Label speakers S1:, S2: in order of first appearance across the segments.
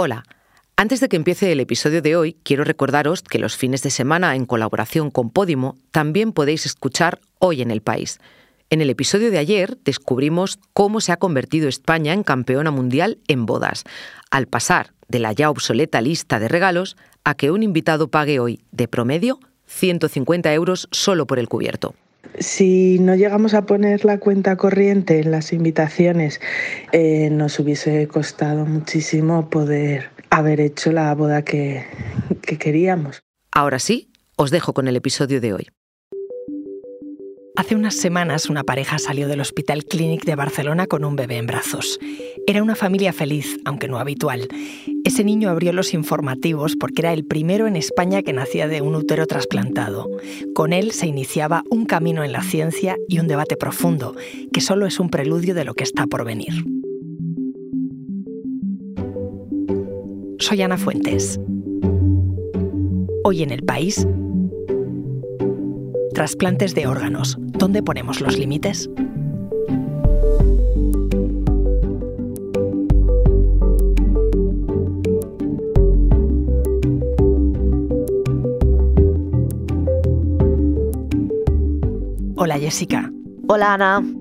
S1: Hola. Antes de que empiece el episodio de hoy, quiero recordaros que los fines de semana, en colaboración con Podimo, también podéis escuchar Hoy en el País. En el episodio de ayer descubrimos cómo se ha convertido España en campeona mundial en bodas, al pasar de la ya obsoleta lista de regalos a que un invitado pague hoy, de promedio, 150 euros solo por el cubierto.
S2: Si no llegamos a poner la cuenta corriente en las invitaciones, eh, nos hubiese costado muchísimo poder haber hecho la boda que, que queríamos.
S1: Ahora sí, os dejo con el episodio de hoy.
S3: Hace unas semanas una pareja salió del Hospital Clínic de Barcelona con un bebé en brazos. Era una familia feliz, aunque no habitual. Ese niño abrió los informativos porque era el primero en España que nacía de un útero trasplantado. Con él se iniciaba un camino en la ciencia y un debate profundo, que solo es un preludio de lo que está por venir. Soy Ana Fuentes. Hoy en el país, trasplantes de órganos. ¿Dónde ponemos los límites? Hola Jessica.
S4: Hola Ana.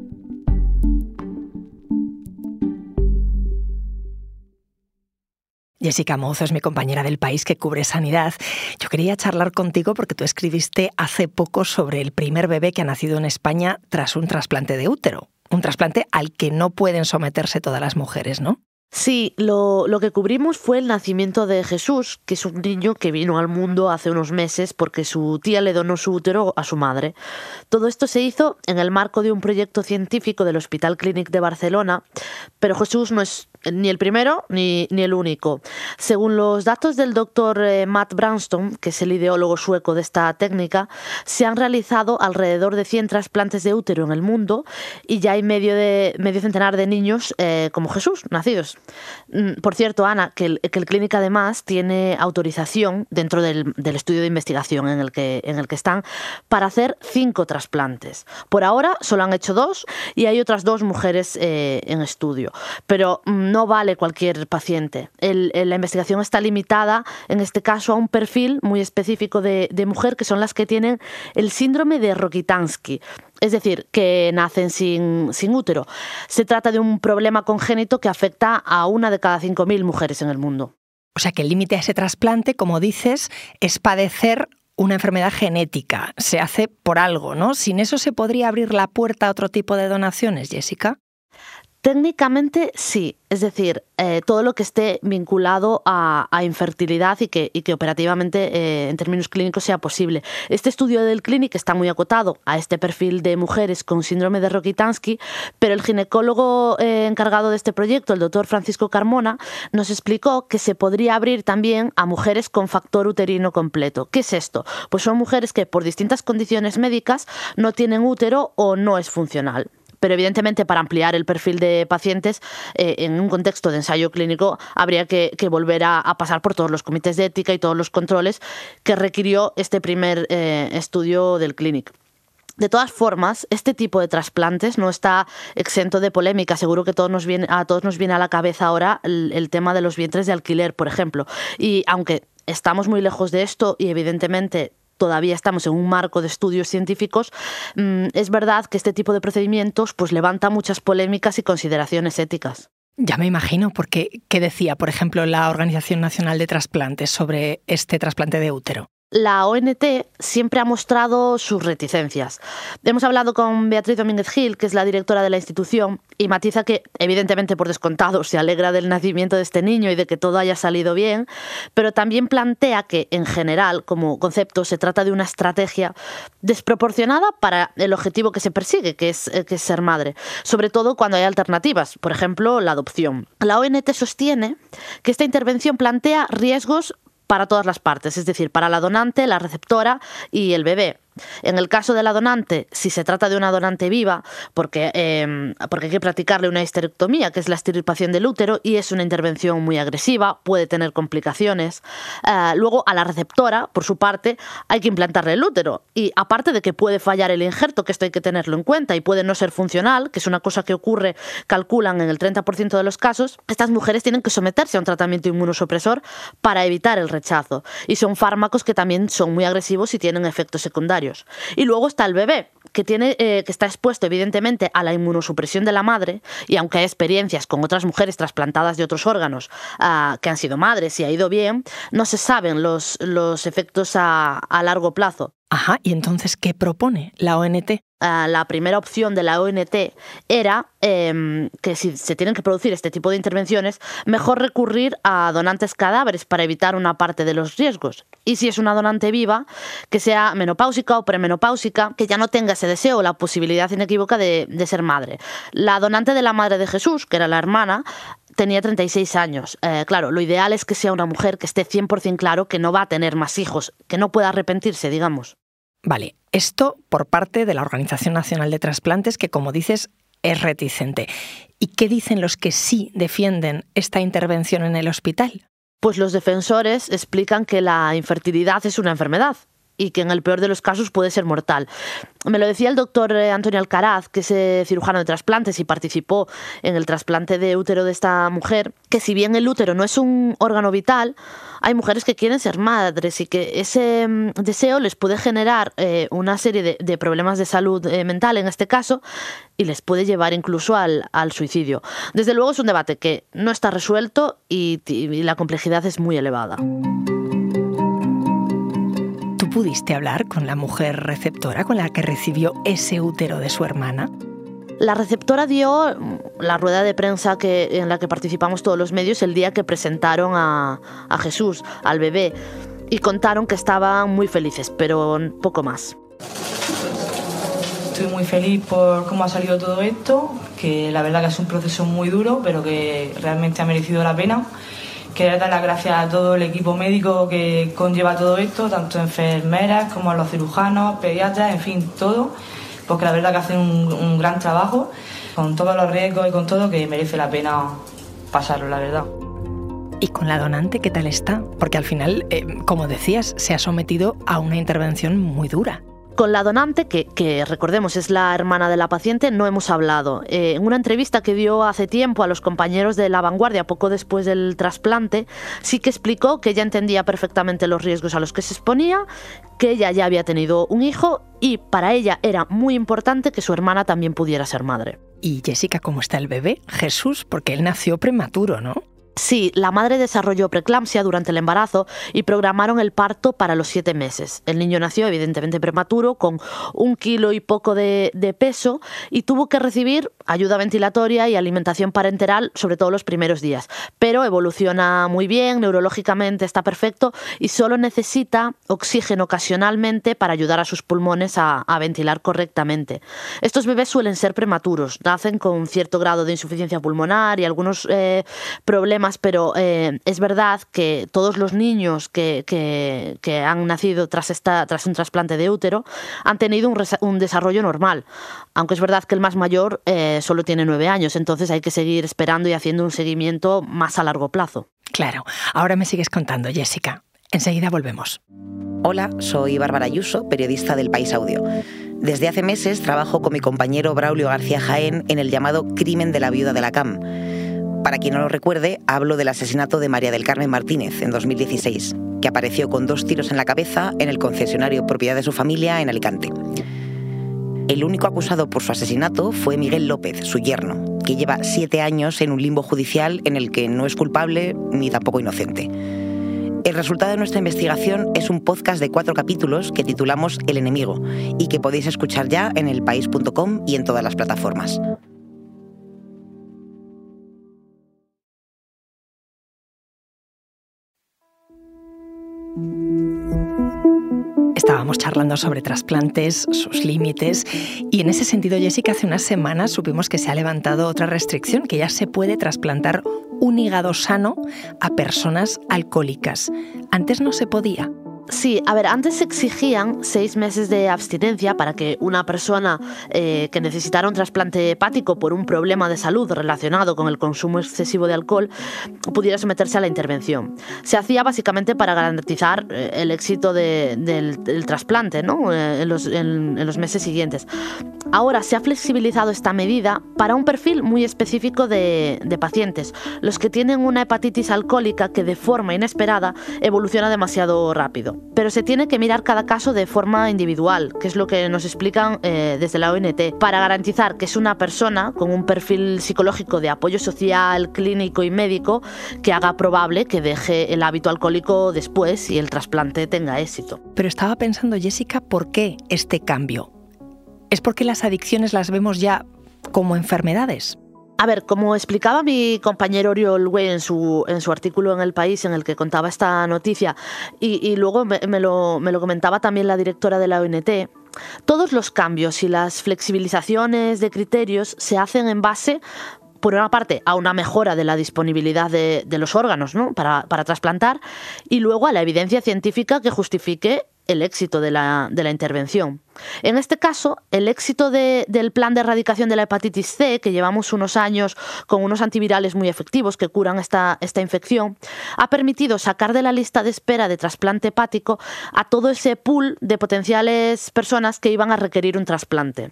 S3: Jessica Mozo es mi compañera del país que cubre sanidad. Yo quería charlar contigo porque tú escribiste hace poco sobre el primer bebé que ha nacido en España tras un trasplante de útero. Un trasplante al que no pueden someterse todas las mujeres, ¿no?
S4: Sí, lo, lo, que cubrimos fue el nacimiento de Jesús, que es un niño que vino al mundo hace unos meses porque su tía le donó su útero a su madre. Todo esto se hizo en el marco de un proyecto científico del Hospital Clínic de Barcelona, pero Jesús no es ni el primero ni, ni, el único. Según los datos del doctor eh, Matt Branston, que es el ideólogo sueco de esta técnica, se han realizado alrededor de 100 trasplantes de útero en el mundo y ya hay medio, de, medio centenar de niños eh, como Jesús, nacidos. Mm, por cierto, Ana, que el, que el clínico además tiene autorización dentro del, del, estudio de investigación en el, que, en el que están para hacer cinco trasplantes. Por ahora solo han hecho dos y hay otras dos mujeres eh, en estudio. Pero no no vale cualquier paciente. la investigación está limitada, en este caso, a un perfil muy específico de, mujer, que son las que tienen el síndrome de Rokitansky, es decir, que nacen sin, sin, útero. Se trata de un problema congénito que afecta a una de cada 5.000 mujeres en el mundo.
S3: O sea que el límite a ese trasplante, como dices, es padecer una enfermedad genética. Se hace por algo, ¿no? Sin eso se podría abrir la puerta a otro tipo de donaciones, Jessica.
S4: Técnicamente sí, es decir, eh, todo lo que esté vinculado a, infertilidad y que, operativamente eh, en términos clínicos sea posible. Este estudio del Clinic está muy acotado a este perfil de mujeres con síndrome de Rokitansky, pero el ginecólogo eh, encargado de este proyecto, el doctor Francisco Carmona, nos explicó que se podría abrir también a mujeres con factor uterino completo. ¿Qué es esto? Pues son mujeres que por distintas condiciones médicas no tienen útero o no es funcional pero evidentemente para ampliar el perfil de pacientes eh, en un contexto de ensayo clínico habría que, volver a, pasar por todos los comités de ética y todos los controles que requirió este primer eh, estudio del clínico. De todas formas, este tipo de trasplantes no está exento de polémica. Seguro que a todos nos viene a la cabeza ahora el tema de los vientres de alquiler, por ejemplo. Y aunque estamos muy lejos de esto y evidentemente todavía estamos en un marco de estudios científicos, mm, es verdad que este tipo de procedimientos pues levanta muchas polémicas y consideraciones éticas.
S3: Ya me imagino, porque ¿qué decía, por ejemplo, la Organización Nacional de Trasplantes sobre este trasplante de útero?
S4: La ONT siempre ha mostrado sus reticencias. Hemos hablado con Beatriz Domínguez Gil, que es la directora de la institución, y matiza que, evidentemente por descontado, se alegra del nacimiento de este niño y de que todo haya salido bien, pero también plantea que, en general, como concepto, se trata de una estrategia desproporcionada para el objetivo que se persigue, que es, eh, ser madre, sobre todo cuando hay alternativas, por ejemplo, la adopción. La ONT sostiene que esta intervención plantea riesgos para todas las partes, es decir, para la donante, la receptora y el bebé. En el caso de la donante, si se trata de una donante viva, porque, em, porque hay que practicarle una histerectomía, que es la extirpación del útero, y es una intervención muy agresiva, puede tener complicaciones. Eh, luego, a la receptora, por su parte, hay que implantarle el útero. Y aparte de que puede fallar el injerto, que esto hay que tenerlo en cuenta, y puede no ser funcional, que es una cosa que ocurre, calculan en el 30% de los casos, estas mujeres tienen que someterse a un tratamiento inmunosupresor para evitar el rechazo. Y son fármacos que también son muy agresivos y tienen efectos secundarios. Y luego está el bebé, que, tiene, eh, que está expuesto evidentemente a la inmunosupresión de la madre, y aunque hay experiencias con otras mujeres trasplantadas de otros órganos ah, que han sido madres y ha ido bien, no se saben los, los efectos a, a largo plazo.
S3: Ajá, ¿y entonces qué propone la ONT?
S4: Ah, la primera opción de la ONT era em, que si se tienen que producir este tipo de intervenciones, mejor recurrir a donantes cadáveres para evitar una parte de los riesgos. Y si es una donante viva, que sea menopáusica o premenopáusica, que ya no tenga ese deseo o la posibilidad inequívoca de, de ser madre. La donante de la madre de Jesús, que era la hermana, tenía 36 años. Eh, claro, lo ideal es que sea una mujer que esté 100% claro que no va a tener más hijos, que no pueda arrepentirse, digamos.
S3: Vale, esto por parte de la Organización Nacional de Trasplantes, que como dices, es reticente. ¿Y qué dicen los que sí defienden esta intervención en el hospital?
S4: Pues los defensores explican que la infertilidad es una enfermedad y que en el peor de los casos puede ser mortal. Me lo decía el doctor eh, Antonio Alcaraz, que es eh, cirujano de trasplantes y participó en el trasplante de útero de esta mujer, que si bien el útero no es un órgano vital, hay mujeres que quieren ser madres y que ese mm, deseo les puede generar eh, una serie de, problemas de salud mental en este caso y les puede llevar incluso al, suicidio. Desde luego es un debate que no está resuelto y la complejidad es muy elevada
S3: pudiste hablar con la mujer receptora con la que recibió ese útero de su hermana?
S4: La receptora dio la rueda de prensa que, en la que participamos todos los medios el día que presentaron a, a Jesús, al bebé, y contaron que estaban muy felices, pero poco más.
S5: Estoy muy feliz por cómo ha salido todo esto, que la verdad que es un proceso muy duro, pero que realmente ha merecido la pena Quería dar las gracias a todo el equipo médico que conlleva todo esto, tanto enfermeras como a los cirujanos, pediatras, en fin, todo, porque la verdad que hacen un, gran trabajo, con todos los riesgos y con todo, que merece la pena pasarlo, la verdad.
S3: ¿Y con la donante qué tal está? Porque al final, eh, como decías, se ha sometido a una intervención muy dura.
S4: Con la donante, que, recordemos es la hermana de la paciente, no hemos hablado. Eh, en una entrevista que dio hace tiempo a los compañeros de La Vanguardia, poco después del trasplante, sí que explicó que ella entendía perfectamente los riesgos a los que se exponía, que ella ya había tenido un hijo y para ella era muy importante que su hermana también pudiera ser madre.
S3: ¿Y Jessica cómo está el bebé? Jesús, porque él nació prematuro, ¿no?
S4: Sí, la madre desarrolló preeclampsia durante el embarazo y programaron el parto para los siete meses. El niño nació evidentemente prematuro, con un kilo y poco de, peso, y tuvo que recibir ayuda ventilatoria y alimentación parenteral, sobre todo los primeros días. Pero evoluciona muy bien, neurológicamente está perfecto y solo necesita oxígeno ocasionalmente para ayudar a sus pulmones a, ventilar correctamente. Estos bebés suelen ser prematuros, nacen con cierto grado de insuficiencia pulmonar y algunos eh, problemas pero eh, es verdad que todos los niños que, han nacido tras, esta, tras un trasplante de útero han tenido un, desarrollo normal, aunque es verdad que el más mayor eh, solo tiene nueve años, entonces hay que seguir esperando y haciendo un seguimiento más a largo plazo.
S3: Claro, ahora me sigues contando, Jessica. Enseguida volvemos.
S6: Hola, soy Bárbara Ayuso, periodista del País Audio. Desde hace meses trabajo con mi compañero Braulio García Jaén en el llamado Crimen de la Viuda de la CAM para quien no lo recuerde, hablo del asesinato de María del Carmen Martínez en 2016, que apareció con dos tiros en la cabeza en el concesionario propiedad de su familia en Alicante. El único acusado por su asesinato fue Miguel López, su yerno, que lleva siete años en un limbo judicial en el que no es culpable ni tampoco inocente. El resultado de nuestra investigación es un podcast de cuatro capítulos que titulamos El enemigo y que podéis escuchar ya en elpaís.com y en todas las plataformas.
S3: Estábamos charlando sobre trasplantes, sus límites, y en ese sentido, Jessica, hace unas semanas supimos que se ha levantado otra restricción, que ya se puede trasplantar un hígado sano a personas alcohólicas. Antes no se podía.
S4: Sí, a ver, antes se exigían seis meses de abstinencia para que una persona eh, que necesitara un trasplante hepático por un problema de salud relacionado con el consumo excesivo de alcohol pudiera someterse a la intervención. Se hacía básicamente para garantizar eh, el éxito del, trasplante ¿no? Eh, en, los, meses siguientes. Ahora se ha flexibilizado esta medida para un perfil muy específico de, de pacientes, los que tienen una hepatitis alcohólica que de forma inesperada evoluciona demasiado rápido pero se tiene que mirar cada caso de forma individual, que es lo que nos explican eh, desde la ONT, para garantizar que es una persona con un perfil psicológico de apoyo social, clínico y médico que haga probable que deje el hábito alcohólico después y el trasplante tenga éxito.
S3: Pero estaba pensando, Jessica, ¿por qué este cambio? ¿Es porque las adicciones las vemos ya como enfermedades?
S4: A ver, como explicaba mi compañero Oriol Way en su, en su artículo en El País en el que contaba esta noticia, y, luego me, lo, me lo comentaba también la directora de la ONT, todos los cambios y las flexibilizaciones de criterios se hacen en base por una parte, a una mejora de la disponibilidad de, de los órganos ¿no? para, para, trasplantar y luego a la evidencia científica que justifique el éxito de la, intervención. En este caso, el éxito del plan de erradicación de la hepatitis C, que llevamos unos años con unos antivirales muy efectivos que curan esta, esta infección, ha permitido sacar de la lista de espera de trasplante hepático a todo ese pool de potenciales personas que iban a requerir un trasplante.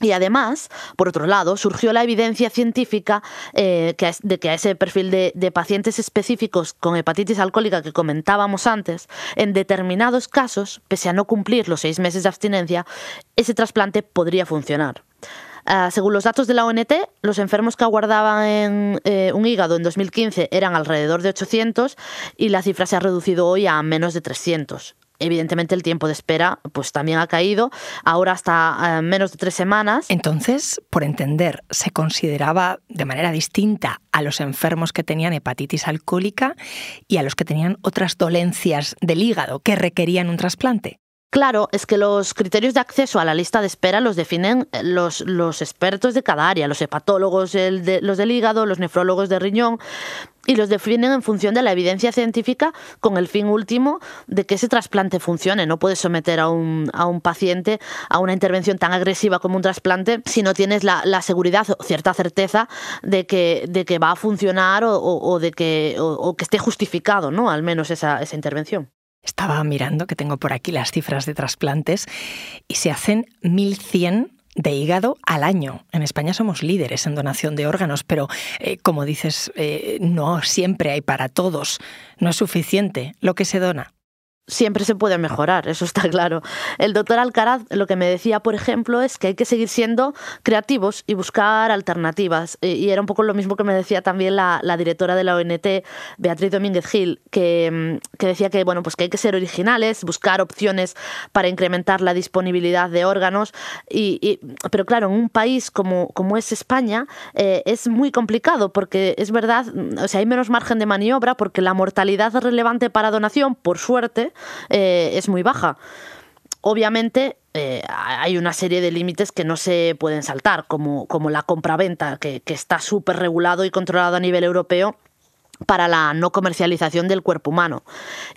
S4: Y además, por otro lado, surgió la evidencia científica eh, de que a ese perfil de, pacientes específicos con hepatitis alcohólica que comentábamos antes, en determinados casos, pese a no cumplir los seis meses de abstinencia, ese trasplante podría funcionar. Ah, según los datos de la ONT, los enfermos que aguardaban eh, un hígado en 2015 eran alrededor de 800 y la cifra se ha reducido hoy a menos de 300 evidentemente el tiempo de espera pues también ha caído, ahora hasta eh, menos de tres semanas.
S3: Entonces, por entender, se consideraba de manera distinta a los enfermos que tenían hepatitis alcohólica y a los que tenían otras dolencias del hígado que requerían un trasplante.
S4: Claro, es que los criterios de acceso a la lista de espera los definen eh, los, los expertos de cada área, los hepatólogos, los del hígado, los nefrólogos de riñón, y los definen en función de la evidencia científica con el fin último de que ese trasplante funcione. No puedes someter a un, a un paciente a una intervención tan agresiva como un trasplante si no tienes la, seguridad o cierta certeza de que, de que va a funcionar o, de que, que esté justificado, ¿no? Al menos esa, esa intervención.
S3: Estaba mirando que tengo por aquí las cifras de trasplantes y se hacen 1.100 de hígado al año. En España somos líderes en donación de órganos, pero eh, como dices, eh, no siempre hay para todos. No es suficiente lo que se dona
S4: siempre se puede mejorar, eso está claro. El doctor Alcaraz lo que me decía, por ejemplo, es que hay que seguir siendo creativos y buscar alternativas. Y era un poco lo mismo que me decía también la, directora de la ONT, Beatriz Domínguez Gil, que, que, decía que, bueno, pues que hay que ser originales, buscar opciones para incrementar la disponibilidad de órganos. Y, pero claro, en un país como, como es España eh, es muy complicado porque es verdad, o sea, hay menos margen de maniobra porque la mortalidad relevante para donación, por suerte, eh, es muy baja. Obviamente eh, hay una serie de límites que no se pueden saltar, como, como la compraventa, que, que está súper regulado y controlado a nivel europeo para la no comercialización del cuerpo humano.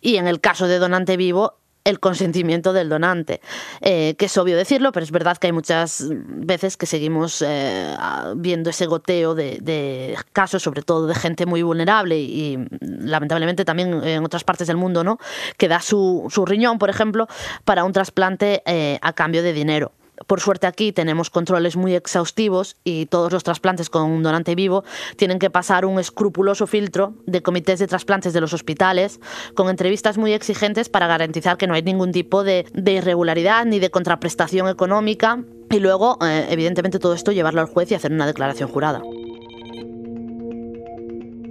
S4: Y en el caso de donante vivo, el consentimiento del donante, eh, que es obvio decirlo, pero es verdad que hay muchas veces que seguimos eh, viendo ese goteo de, casos, sobre todo de gente muy vulnerable y, lamentablemente también en otras partes del mundo, ¿no? que da su, su riñón, por ejemplo, para un trasplante eh, a cambio de dinero. Por suerte aquí tenemos controles muy exhaustivos y todos los trasplantes con un donante vivo tienen que pasar un escrupuloso filtro de comités de trasplantes de los hospitales con entrevistas muy exigentes para garantizar que no hay ningún tipo de, irregularidad ni de contraprestación económica y luego, eh, evidentemente, todo esto llevarlo al juez y hacer una declaración jurada.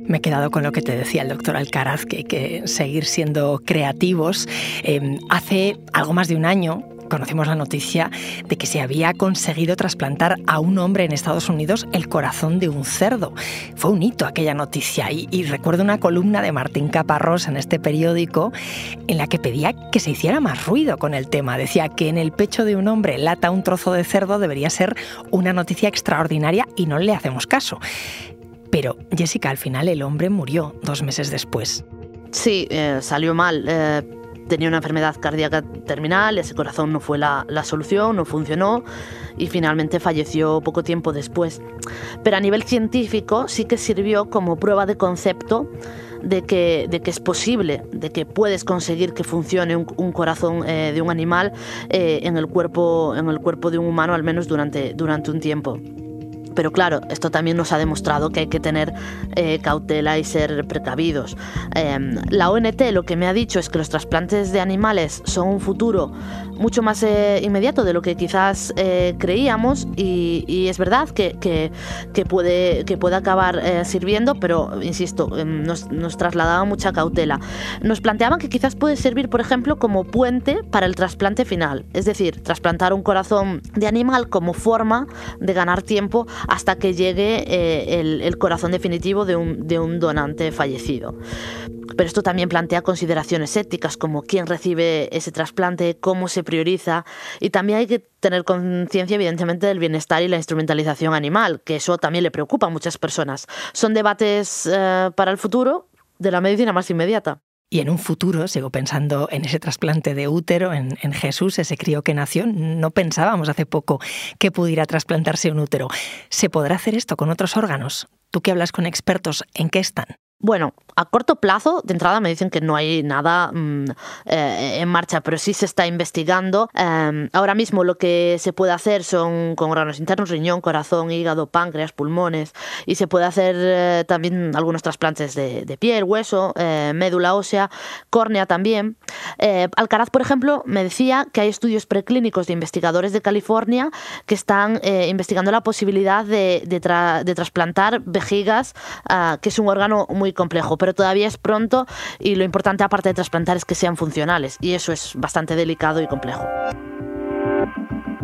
S3: Me he quedado con lo que te decía el doctor Alcaraz, que hay que seguir siendo creativos. Eh, hace algo más de un año conocimos la noticia de que se había conseguido trasplantar a un hombre en Estados Unidos el corazón de un cerdo. Fue un hito aquella noticia y, recuerdo una columna de Martín Caparrós en este periódico en la que pedía que se hiciera más ruido con el tema. Decía que en el pecho de un hombre lata un trozo de cerdo debería ser una noticia extraordinaria y no le hacemos caso. Pero Jessica, al final el hombre murió dos meses después.
S4: Sí, eh, salió mal. Eh, tenía una enfermedad cardíaca terminal, ese corazón no fue la, la solución, no funcionó y finalmente falleció poco tiempo después. Pero a nivel científico sí que sirvió como prueba de concepto de que, de que es posible, de que puedes conseguir que funcione un, corazón eh, de un animal eh, en, el cuerpo, en el cuerpo de un humano, al menos durante, durante un tiempo. Pero claro, esto también nos ha demostrado que hay que tener eh, cautela y ser precavidos. Em, la ONT lo que me ha dicho es que los trasplantes de animales son un futuro mucho más eh, inmediato de lo que quizás eh, creíamos y, es verdad que, que, puede, que puede acabar sirviendo, pero insisto, em, nos, nos trasladaba mucha cautela. Nos planteaban que quizás puede servir, por ejemplo, como puente para el trasplante final, es decir, trasplantar un corazón de animal como forma de ganar tiempo hasta que llegue eh, el, corazón definitivo de un, donante fallecido. Pero esto también plantea consideraciones éticas como quién recibe ese trasplante, cómo se prioriza y también hay que tener conciencia evidentemente del bienestar y la instrumentalización animal, que eso también le preocupa a muchas personas. Son debates eh, para el futuro de la medicina más inmediata.
S3: Y en un futuro, sigo pensando en ese trasplante de útero, en, Jesús, ese crío que nació. No pensábamos hace poco que pudiera trasplantarse un útero. ¿Se podrá hacer esto con otros órganos? Tú que hablas con expertos, ¿en qué están?
S4: Bueno, a corto plazo, de entrada me dicen que no hay nada mm, eh, en marcha, pero sí se está investigando. Em, ahora mismo lo que se puede hacer son con órganos internos, riñón, corazón, hígado, páncreas, pulmones, y se puede hacer eh, también algunos trasplantes de, piel, hueso, eh, médula ósea, córnea también. Alcaraz, por ejemplo, me decía que hay estudios preclínicos de investigadores de California que están investigando la posibilidad de, trasplantar vejigas, ah, que es un órgano muy complejo, pero todavía es pronto y lo importante aparte de trasplantar es que sean funcionales y eso es bastante delicado y complejo.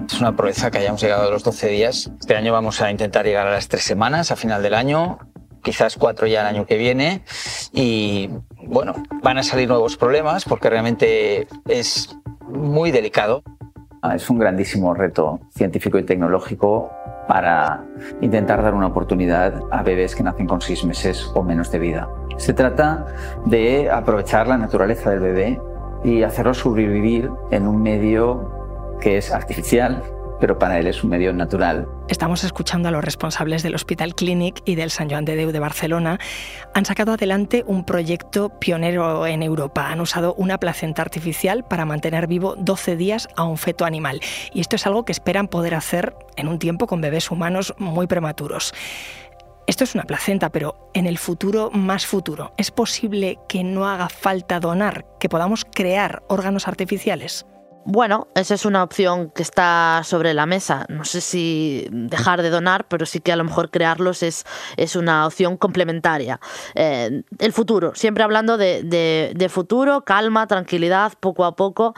S7: Es una proeza que hayamos llegado a los 12 días. Este año vamos a intentar llegar a las tres semanas a final del año, quizás cuatro ya el año que viene y bueno, van a salir nuevos problemas porque realmente es muy delicado.
S8: Ah, es un grandísimo reto científico y tecnológico para intentar dar una oportunidad a bebés que nacen con seis meses o menos de vida. Se trata de aprovechar la naturaleza del bebé y hacerlo sobrevivir en un medio que es artificial, pero para él es un medio natural.
S3: Estamos escuchando a los responsables del Hospital Clinic y del San Joan de Deu de Barcelona. Han sacado adelante un proyecto pionero en Europa. Han usado una placenta artificial para mantener vivo 12 días a un feto animal. Y esto es algo que esperan poder hacer en un tiempo con bebés humanos muy prematuros. Esto es una placenta, pero en el futuro más futuro, ¿es posible que no haga falta donar, que podamos crear órganos artificiales?
S4: Bueno, esa es una opción que está sobre la mesa. No sé si dejar de donar, pero sí que a lo mejor crearlos es, es una opción complementaria. Eh, el futuro, siempre hablando de, futuro, calma, tranquilidad, poco a poco.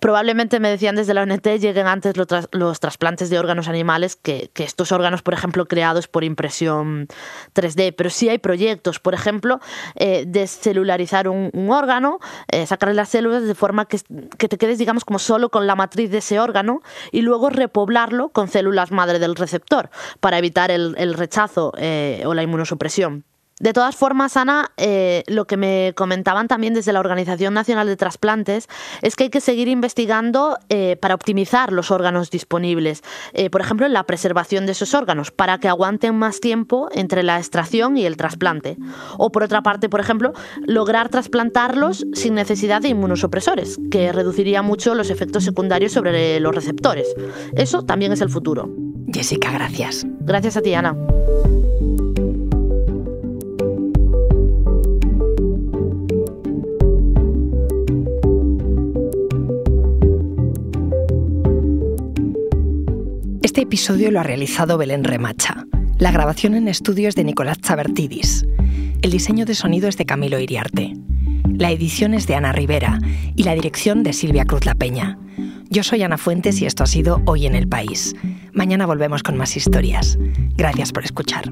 S4: probablemente me decían desde la ONT lleguen antes los, trasplantes de órganos animales que, estos órganos, por ejemplo, creados por impresión 3D. Pero sí hay proyectos, por ejemplo, eh, de celularizar un, órgano, eh, sacarle las células de forma que, que te quedes, digamos, como solo con la matriz de ese órgano y luego repoblarlo con células madre del receptor para evitar el, rechazo eh, o la inmunosupresión. De todas formas, Ana, eh, lo que me comentaban también desde la Organización Nacional de Trasplantes es que hay que seguir investigando eh, para optimizar los órganos disponibles, eh, por ejemplo, en la preservación de esos órganos, para que aguanten más tiempo entre la extracción y el trasplante. O por otra parte, por ejemplo, lograr trasplantarlos sin necesidad de inmunosupresores, que reduciría mucho los efectos secundarios sobre los receptores. Eso también es el futuro.
S3: Jessica, gracias.
S4: Gracias a ti, Ana.
S3: Este episodio lo ha realizado Belén Remacha. La grabación en estudios de Nicolás Chabertidis. El diseño de sonido es de Camilo Iriarte. La edición es de Ana Rivera y la dirección de Silvia Cruz La Peña. Yo soy Ana Fuentes y esto ha sido Hoy en el País. Mañana volvemos con más historias. Gracias por escuchar.